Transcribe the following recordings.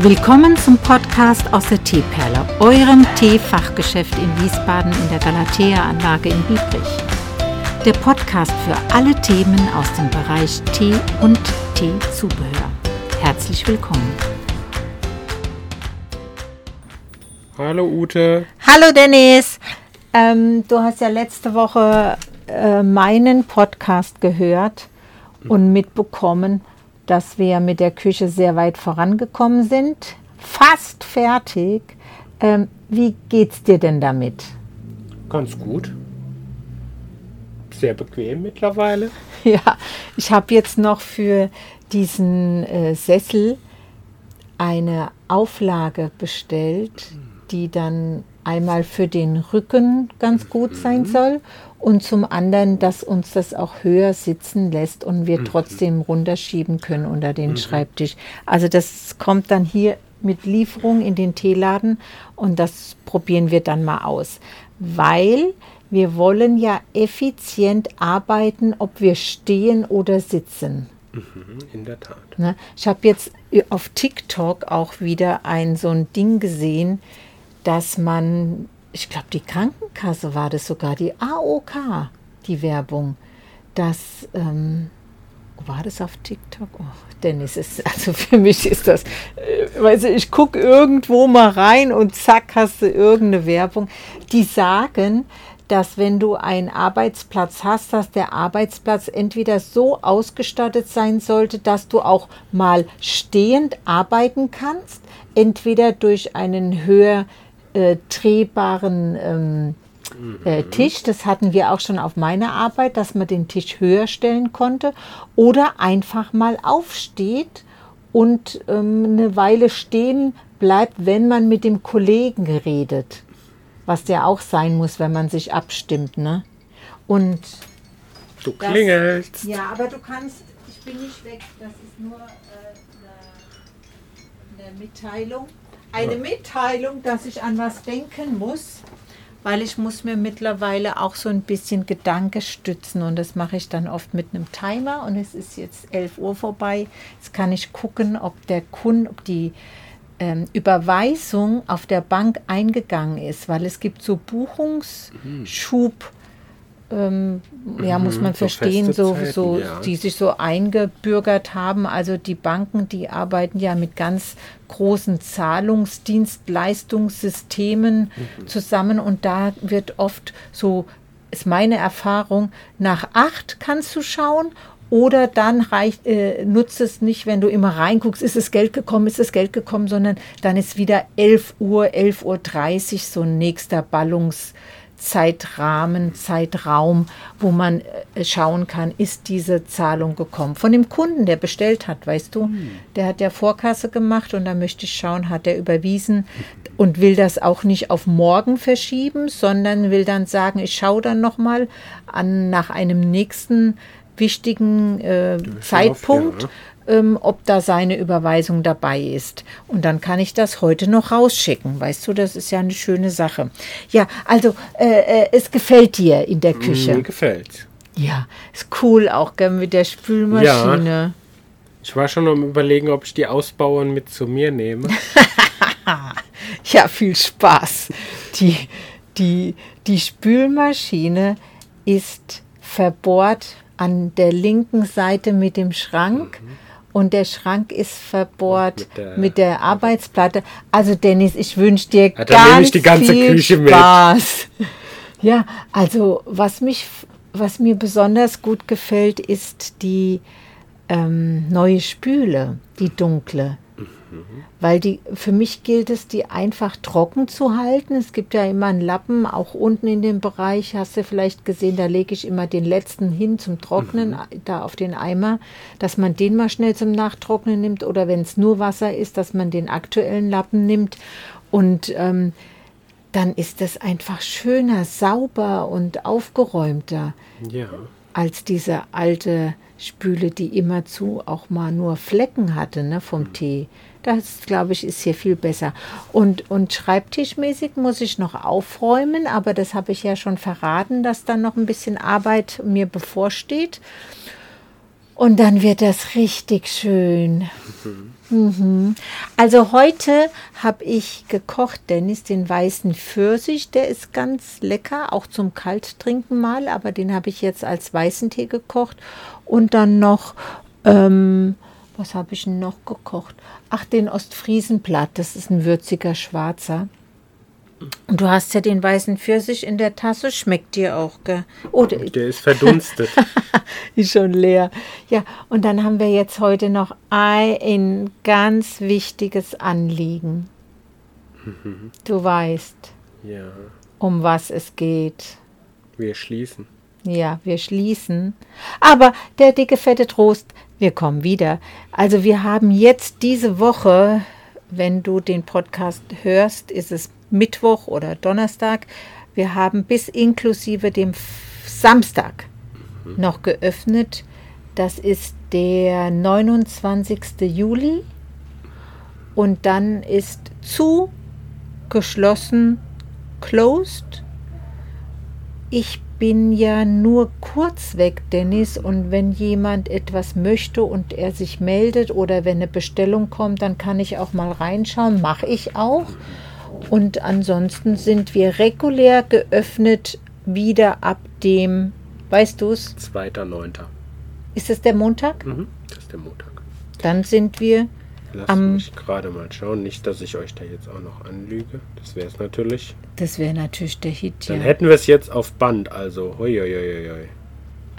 Willkommen zum Podcast aus der Teeperle, eurem Teefachgeschäft in Wiesbaden in der Galatea-Anlage in Biebrich. Der Podcast für alle Themen aus dem Bereich Tee und Teezubehör. Herzlich willkommen. Hallo Ute. Hallo Dennis. Ähm, du hast ja letzte Woche äh, meinen Podcast gehört und mitbekommen, dass wir mit der Küche sehr weit vorangekommen sind. Fast fertig. Ähm, wie geht's dir denn damit? Ganz gut. Sehr bequem mittlerweile. Ja, ich habe jetzt noch für diesen äh, Sessel eine Auflage bestellt, die dann einmal für den Rücken ganz gut sein soll und zum anderen, dass uns das auch höher sitzen lässt und wir trotzdem runterschieben können unter den Schreibtisch. Also das kommt dann hier mit Lieferung in den Teeladen und das probieren wir dann mal aus, weil wir wollen ja effizient arbeiten, ob wir stehen oder sitzen. Mhm, in der Tat. Ne? Ich habe jetzt auf TikTok auch wieder ein so ein Ding gesehen, dass man, ich glaube, die Krankenkasse war das sogar, die AOK, die Werbung, dass, ähm, war das auf TikTok? Oh, Dennis, ist, also für mich ist das, äh, weißt du, ich gucke irgendwo mal rein und zack, hast du irgendeine Werbung. Die sagen, dass wenn du einen Arbeitsplatz hast, dass der Arbeitsplatz entweder so ausgestattet sein sollte, dass du auch mal stehend arbeiten kannst, entweder durch einen höher äh, drehbaren ähm, äh, Tisch, das hatten wir auch schon auf meiner Arbeit, dass man den Tisch höher stellen konnte, oder einfach mal aufsteht und ähm, eine Weile stehen bleibt, wenn man mit dem Kollegen redet was der auch sein muss, wenn man sich abstimmt, ne? Und Du klingelst. ja, aber du kannst, ich bin nicht weg, das ist nur äh, eine, eine Mitteilung. Eine Mitteilung, dass ich an was denken muss, weil ich muss mir mittlerweile auch so ein bisschen Gedanke stützen und das mache ich dann oft mit einem Timer und es ist jetzt 11 Uhr vorbei. Jetzt kann ich gucken, ob der Kunde, ob die ähm, Überweisung auf der Bank eingegangen ist, weil es gibt so Buchungsschub, ähm, ja, muss man so verstehen, so, Zeiten, so, ja. die sich so eingebürgert haben. Also die Banken, die arbeiten ja mit ganz großen Zahlungsdienstleistungssystemen zusammen und da wird oft so, ist meine Erfahrung, nach acht kannst du schauen oder dann reicht, äh, nutzt es nicht, wenn du immer reinguckst, ist das Geld gekommen, ist das Geld gekommen, sondern dann ist wieder 11 Uhr, 11.30 Uhr so ein nächster Ballungszeitrahmen, Zeitraum, wo man äh, schauen kann, ist diese Zahlung gekommen. Von dem Kunden, der bestellt hat, weißt du, der hat ja Vorkasse gemacht und da möchte ich schauen, hat er überwiesen und will das auch nicht auf morgen verschieben, sondern will dann sagen, ich schaue dann nochmal an nach einem nächsten wichtigen äh, Zeitpunkt, ähm, ob da seine Überweisung dabei ist. Und dann kann ich das heute noch rausschicken. Weißt du, das ist ja eine schöne Sache. Ja, also äh, äh, es gefällt dir in der Küche. Mir gefällt. Ja, ist cool auch gell, mit der Spülmaschine. Ich war schon am überlegen, ob ich die ausbaue und mit zu mir nehme. Ja, viel Spaß. Die, die, die Spülmaschine ist verbohrt an der linken Seite mit dem Schrank. Und der Schrank ist verbohrt. Mit mit der- der, Arbeitsplatte. Also Dennis, ich wünsche dir Ja, ganz ich die ganze viel Küche mit. Spaß. Ja, also was mich, was mir besonders gut gefällt, ist die ähm, neue Spüle, die dunkle. Weil die, für mich gilt es, die einfach trocken zu halten. Es gibt ja immer einen Lappen, auch unten in dem Bereich, hast du vielleicht gesehen, da lege ich immer den letzten hin zum Trocknen, da auf den Eimer, dass man den mal schnell zum Nachtrocknen nimmt oder wenn es nur Wasser ist, dass man den aktuellen Lappen nimmt. Und ähm, dann ist das einfach schöner, sauber und aufgeräumter Ja. Als diese alte Spüle, die immerzu auch mal nur Flecken hatte ne, vom Tee. Das, glaube ich, ist hier viel besser. Und, und schreibtischmäßig muss ich noch aufräumen, aber das habe ich ja schon verraten, dass da noch ein bisschen Arbeit mir bevorsteht. Und dann wird das richtig schön. Mhm. Also heute habe ich gekocht, Dennis, den weißen Pfirsich. Der ist ganz lecker, auch zum Kalttrinken mal, aber den habe ich jetzt als weißen Tee gekocht. Und dann noch, ähm, was habe ich noch gekocht? Ach, den Ostfriesenblatt, das ist ein würziger Schwarzer. Und du hast ja den weißen Pfirsich in der Tasse, schmeckt dir auch, gell? Oh, der, der ist verdunstet. ist schon leer. Ja, und dann haben wir jetzt heute noch ein ganz wichtiges Anliegen. Mhm. Du weißt, ja. um was es geht. Wir schließen. Ja, wir schließen. Aber der dicke, fette Trost, wir kommen wieder. Also wir haben jetzt diese Woche, wenn du den Podcast hörst, ist es Mittwoch oder Donnerstag. Wir haben bis inklusive dem Samstag mhm. noch geöffnet. Das ist der 29. Juli. Und dann ist zu, geschlossen, closed. Ich bin ja nur kurz weg, Dennis, und wenn jemand etwas möchte und er sich meldet oder wenn eine Bestellung kommt, dann kann ich auch mal reinschauen, mache ich auch. Und ansonsten sind wir regulär geöffnet wieder ab dem, weißt du es? 2.9. Ist das der Montag? Mhm, das ist der Montag. Dann sind wir Lass am. mich gerade mal schauen. Nicht, dass ich euch da jetzt auch noch anlüge. Das wäre es natürlich. Das wäre natürlich der Hit, Dann ja. hätten wir es jetzt auf Band. Also, hoi, hoi, hoi, hoi.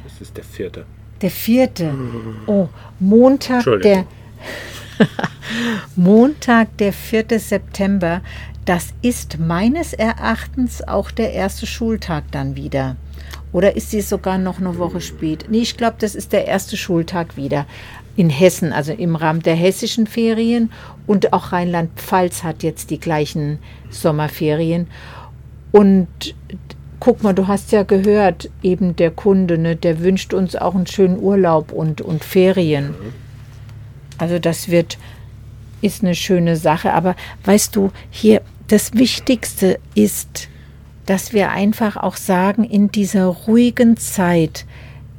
Das ist der vierte. Der vierte. Oh, Montag, der. Montag, der 4. September. Das ist meines Erachtens auch der erste Schultag dann wieder. Oder ist sie sogar noch eine Woche spät? Nee, ich glaube, das ist der erste Schultag wieder in Hessen, also im Rahmen der hessischen Ferien. Und auch Rheinland-Pfalz hat jetzt die gleichen Sommerferien. Und guck mal, du hast ja gehört, eben der Kunde, ne, der wünscht uns auch einen schönen Urlaub und, und Ferien. Also das wird, ist eine schöne Sache. Aber weißt du, hier das Wichtigste ist, dass wir einfach auch sagen, in dieser ruhigen Zeit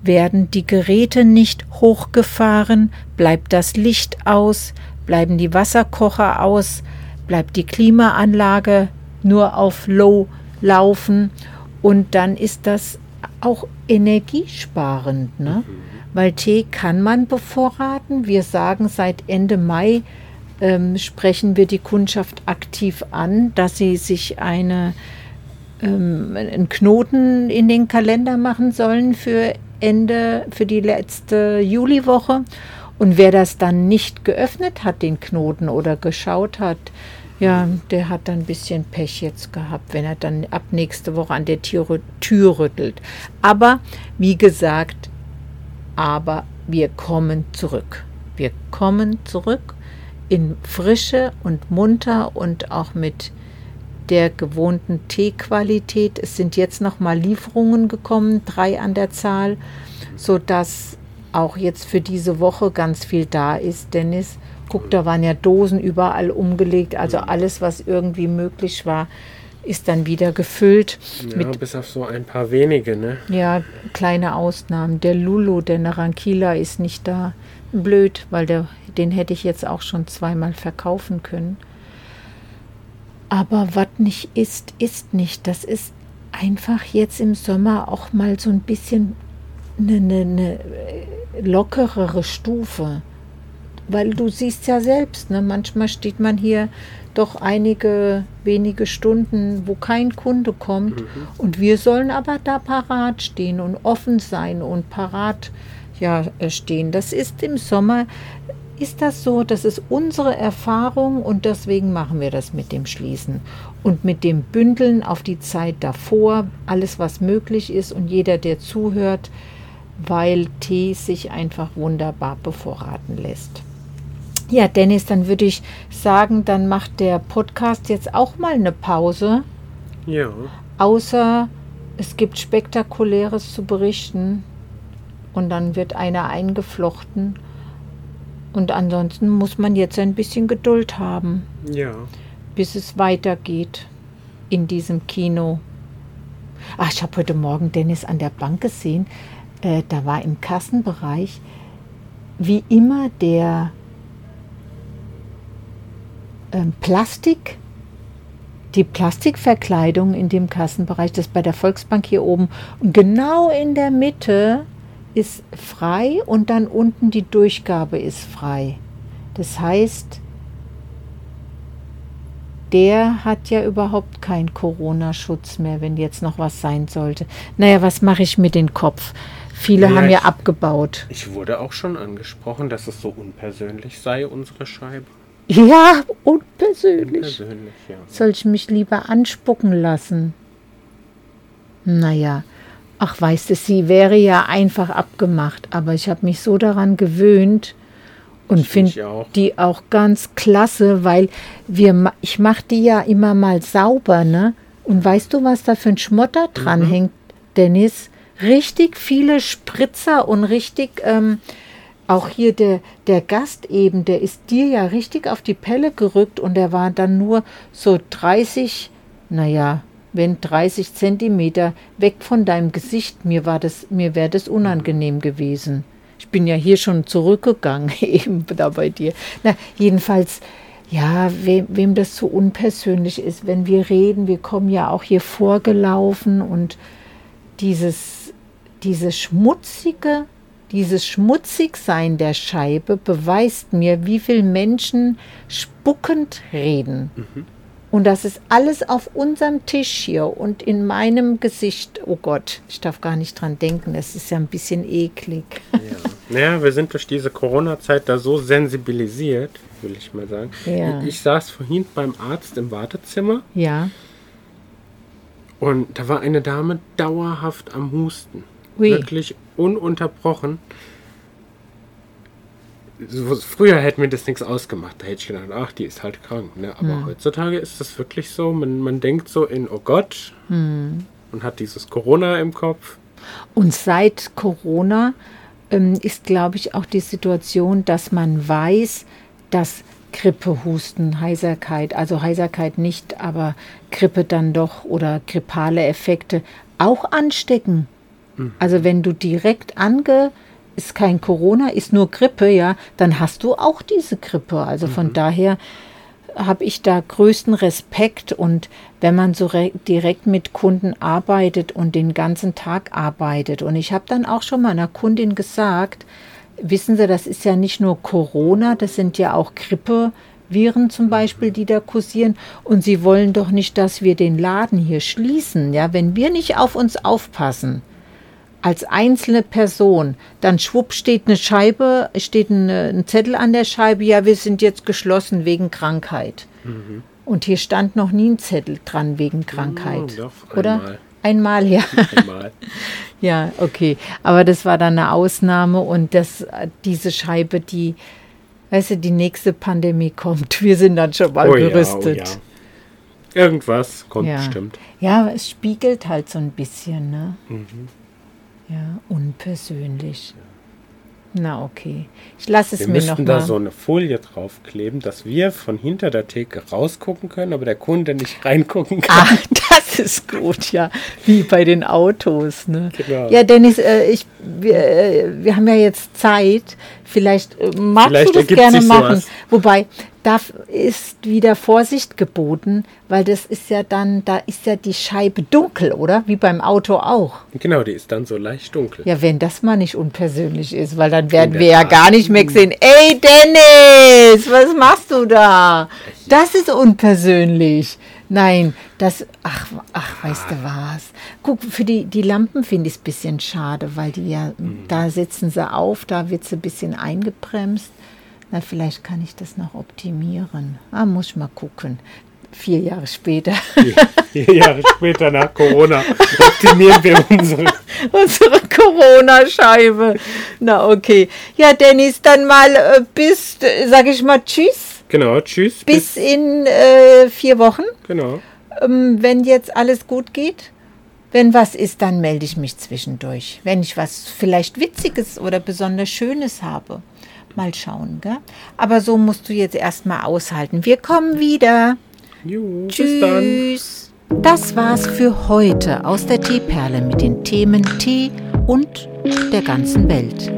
werden die Geräte nicht hochgefahren, bleibt das Licht aus, bleiben die Wasserkocher aus, bleibt die Klimaanlage nur auf Low laufen und dann ist das auch energiesparend, ne? Mhm. Weil Tee kann man bevorraten. Wir sagen seit Ende Mai ähm, sprechen wir die Kundschaft aktiv an, dass sie sich eine, ähm, einen Knoten in den Kalender machen sollen für Ende, für die letzte Juliwoche. Und wer das dann nicht geöffnet hat, den Knoten oder geschaut hat, ja, der hat dann ein bisschen Pech jetzt gehabt, wenn er dann ab nächste Woche an der Tür, Tür rüttelt. Aber wie gesagt, aber wir kommen zurück. Wir kommen zurück in Frische und munter und auch mit der gewohnten Teequalität. Es sind jetzt noch mal Lieferungen gekommen, drei an der Zahl, so dass auch jetzt für diese Woche ganz viel da ist. Dennis, guck, da waren ja Dosen überall umgelegt, also alles, was irgendwie möglich war, ist dann wieder gefüllt. Ja, bis auf so ein paar wenige, ne? Ja, kleine Ausnahmen. Der Lulu, der Narankila, ist nicht da. Blöd, weil der den hätte ich jetzt auch schon zweimal verkaufen können. Aber was nicht ist, ist nicht. Das ist einfach jetzt im Sommer auch mal so ein bisschen eine, eine, eine lockerere Stufe. Weil du siehst ja selbst, ne, manchmal steht man hier doch einige wenige Stunden, wo kein Kunde kommt. Mhm. Und wir sollen aber da parat stehen und offen sein und parat ja, stehen. Das ist im Sommer ist das so, das ist unsere Erfahrung und deswegen machen wir das mit dem Schließen und mit dem Bündeln auf die Zeit davor, alles was möglich ist und jeder, der zuhört, weil Tee sich einfach wunderbar bevorraten lässt. Ja, Dennis, dann würde ich sagen, dann macht der Podcast jetzt auch mal eine Pause. Ja. Außer es gibt spektakuläres zu berichten und dann wird einer eingeflochten und ansonsten muss man jetzt ein bisschen Geduld haben. Ja. Bis es weitergeht in diesem Kino. Ach, ich habe heute Morgen Dennis an der Bank gesehen. Äh, da war im Kassenbereich wie immer der ähm, Plastik, die Plastikverkleidung in dem Kassenbereich, das ist bei der Volksbank hier oben. Und genau in der Mitte ist frei und dann unten die Durchgabe ist frei. Das heißt, der hat ja überhaupt keinen Corona-Schutz mehr, wenn jetzt noch was sein sollte. Naja, was mache ich mit dem Kopf? Viele Naja, haben ja ich- abgebaut. Ich wurde auch schon angesprochen, dass es so unpersönlich sei, unsere Scheibe. Ja, unpersönlich. Persönlich, ja. Soll ich mich lieber anspucken lassen? Naja, ach weißt du, sie wäre ja einfach abgemacht, aber ich habe mich so daran gewöhnt und finde die auch ganz klasse, weil wir, ich mache die ja immer mal sauber, ne? Und weißt du, was da für ein Schmotter dran hängt, Dennis? Richtig viele Spritzer und richtig, ähm, auch hier der, der Gast eben, der ist dir ja richtig auf die Pelle gerückt und der war dann nur so 30, naja, wenn 30 Zentimeter weg von deinem Gesicht. Mir war das, mir wäre das unangenehm gewesen. Ich bin ja hier schon zurückgegangen, eben da bei dir. Na, jedenfalls, ja, wem, wem das so unpersönlich ist, wenn wir reden, wir kommen ja auch hier vorgelaufen und dieses, dieses schmutzige, dieses Schmutzigsein der Scheibe beweist mir, wie viele Menschen spuckend reden. Und das ist alles auf unserem Tisch hier und in meinem Gesicht. Oh Gott, ich darf gar nicht dran denken, das ist ja ein bisschen eklig. Ja. Naja, wir sind durch diese Corona-Zeit da so sensibilisiert, will ich mal sagen. Ja. Ich saß vorhin beim Arzt im Wartezimmer Ja. und da war eine Dame dauerhaft am Husten. Ui. Wirklich ununterbrochen. So, früher hätte mir das nichts ausgemacht. Da hätte ich gedacht, ach, die ist halt krank. Ne? Aber Hm. heutzutage ist das wirklich so. Man, man denkt so in, oh Gott, Hm. und hat dieses Corona im Kopf. Und seit Corona ähm, ist, glaube ich, auch die Situation, dass man weiß, dass Grippe, Husten, Heiserkeit, also Heiserkeit nicht, aber Grippe dann doch oder grippale Effekte auch anstecken. Also wenn du direkt ange ist kein Corona, ist nur Grippe, ja, dann hast du auch diese Grippe. Also von daher habe ich da größten Respekt. Und wenn man so re- direkt mit Kunden arbeitet und den ganzen Tag arbeitet. Und ich habe dann auch schon mal einer Kundin gesagt, wissen Sie, das ist ja nicht nur Corona, das sind ja auch Grippeviren zum Beispiel, die da kursieren. Und Sie wollen doch nicht, dass wir den Laden hier schließen, ja, wenn wir nicht auf uns aufpassen als einzelne Person, dann schwupp steht eine Scheibe, steht eine, ein Zettel an der Scheibe, ja, wir sind jetzt geschlossen wegen Krankheit. Und hier stand noch nie ein Zettel dran wegen Krankheit. Ja, doch, oder? einmal. Einmal, ja. Einmal. ja, okay. Aber das war dann eine Ausnahme und das, diese Scheibe, die, weißt du, die nächste Pandemie kommt. Wir sind dann schon mal Oh ja, oh gerüstet. ja. Irgendwas kommt Ja. bestimmt. Ja, es spiegelt halt so ein bisschen, ne? Mhm. Ja, unpersönlich. Na okay. Ich lasse es Wir mir noch müssten mal. da so eine Folie draufkleben, dass wir von hinter der Theke rausgucken können, aber der Kunde nicht reingucken kann. Ah, das ist gut, ja. Wie bei den Autos, ne? Genau. Ja, Dennis, äh, ich, wir, äh, wir haben ja jetzt Zeit. Vielleicht äh, magst Vielleicht du das gerne machen. sowas. Wobei, da ist wieder Vorsicht geboten, weil das ist ja dann, da ist ja die Scheibe dunkel, oder? Wie beim Auto auch. Genau, die ist dann so leicht dunkel. Ja, wenn das mal nicht unpersönlich ist, weil dann werden wir ja Tat. gar nicht mehr sehen. Ey, Dennis, was machst du da? Das ist unpersönlich. Nein, das, ach, ach, weißt du was? Guck, für die, die Lampen finde ich es ein bisschen schade, weil die ja, da sitzen sie auf, da wird sie ein bisschen eingebremst. Na, vielleicht kann ich das noch optimieren. Ah, muss ich mal gucken. Vier Jahre später. Vier Jahre später nach Corona optimieren wir unsere. Unsere Corona-Scheibe. Na, okay. Ja, Dennis, dann mal äh, bis, sag ich mal, tschüss. Genau, tschüss. Bis in äh, vier Wochen. Genau. Ähm, wenn jetzt alles gut geht. Wenn was ist, dann melde ich mich zwischendurch. Wenn ich was vielleicht Witziges oder besonders Schönes habe. Mal schauen, gell? Aber so musst du jetzt erstmal aushalten. Wir kommen wieder. Jo, bis dann. Tschüss. Das war's für heute aus der Teeperle mit den Themen Tee und der ganzen Welt.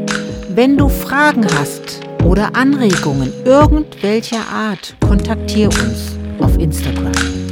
Wenn du Fragen hast oder Anregungen irgendwelcher Art, kontaktiere uns auf Instagram.